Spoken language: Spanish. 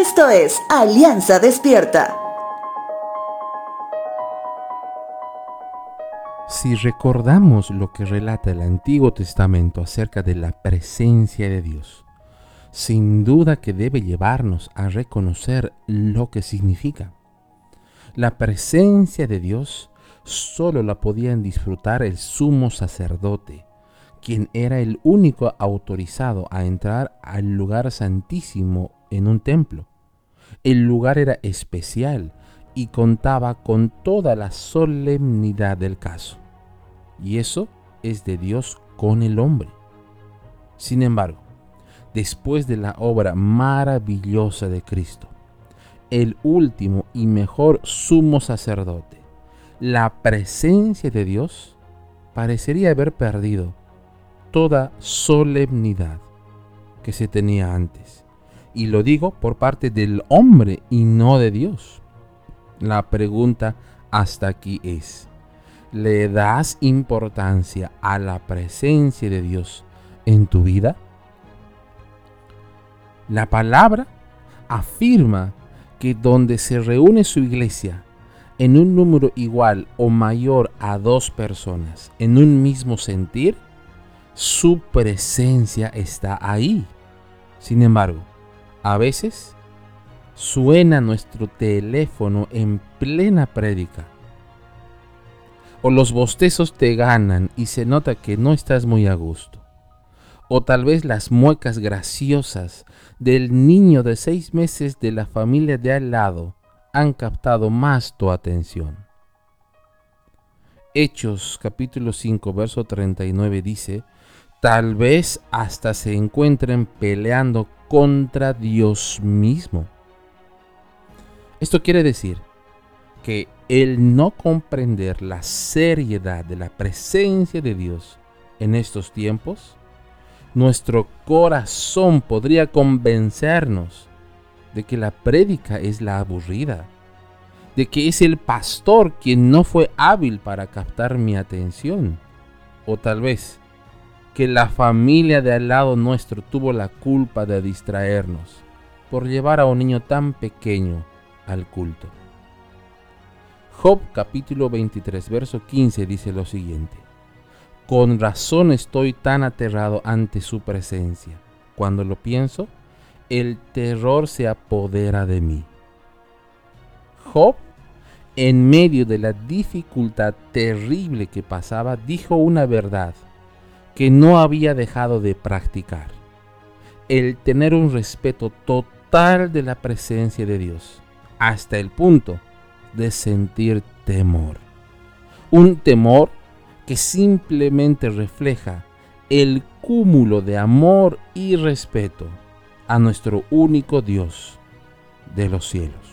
Esto es Alianza Despierta. Si recordamos lo que relata el Antiguo Testamento acerca de la presencia de Dios, sin duda que debe llevarnos a reconocer lo que significa. La presencia de Dios solo la podían disfrutar el sumo sacerdote, quien era el único autorizado a entrar al lugar santísimo en un templo. El lugar era especial y contaba con toda la solemnidad del caso. Y eso es de Dios con el hombre. Sin embargo, después de la obra maravillosa de Cristo, el último y mejor sumo sacerdote, la presencia de Dios parecería haber perdido toda solemnidad que se tenía antes. Y lo digo por parte del hombre y no de Dios. La pregunta hasta aquí es, ¿le das importancia a la presencia de Dios en tu vida? La palabra afirma que donde se reúne su iglesia en un número igual o mayor a dos personas en un mismo sentir, su presencia está ahí. Sin embargo, a veces suena nuestro teléfono en plena prédica. O los bostezos te ganan y se nota que no estás muy a gusto. O tal vez las muecas graciosas del niño de seis meses de la familia de al lado han captado más tu atención. Hechos capítulo 5 verso 39 dice, tal vez hasta se encuentren peleando contra Dios mismo. Esto quiere decir que el no comprender la seriedad de la presencia de Dios en estos tiempos, nuestro corazón podría convencernos de que la prédica es la aburrida, de que es el pastor quien no fue hábil para captar mi atención, o tal vez que la familia de al lado nuestro tuvo la culpa de distraernos por llevar a un niño tan pequeño al culto. Job capítulo 23 verso 15 dice lo siguiente, Con razón estoy tan aterrado ante su presencia. Cuando lo pienso, el terror se apodera de mí. Job, en medio de la dificultad terrible que pasaba, dijo una verdad que no había dejado de practicar. El tener un respeto total de la presencia de Dios, hasta el punto de sentir temor. Un temor que simplemente refleja el cúmulo de amor y respeto a nuestro único Dios de los cielos.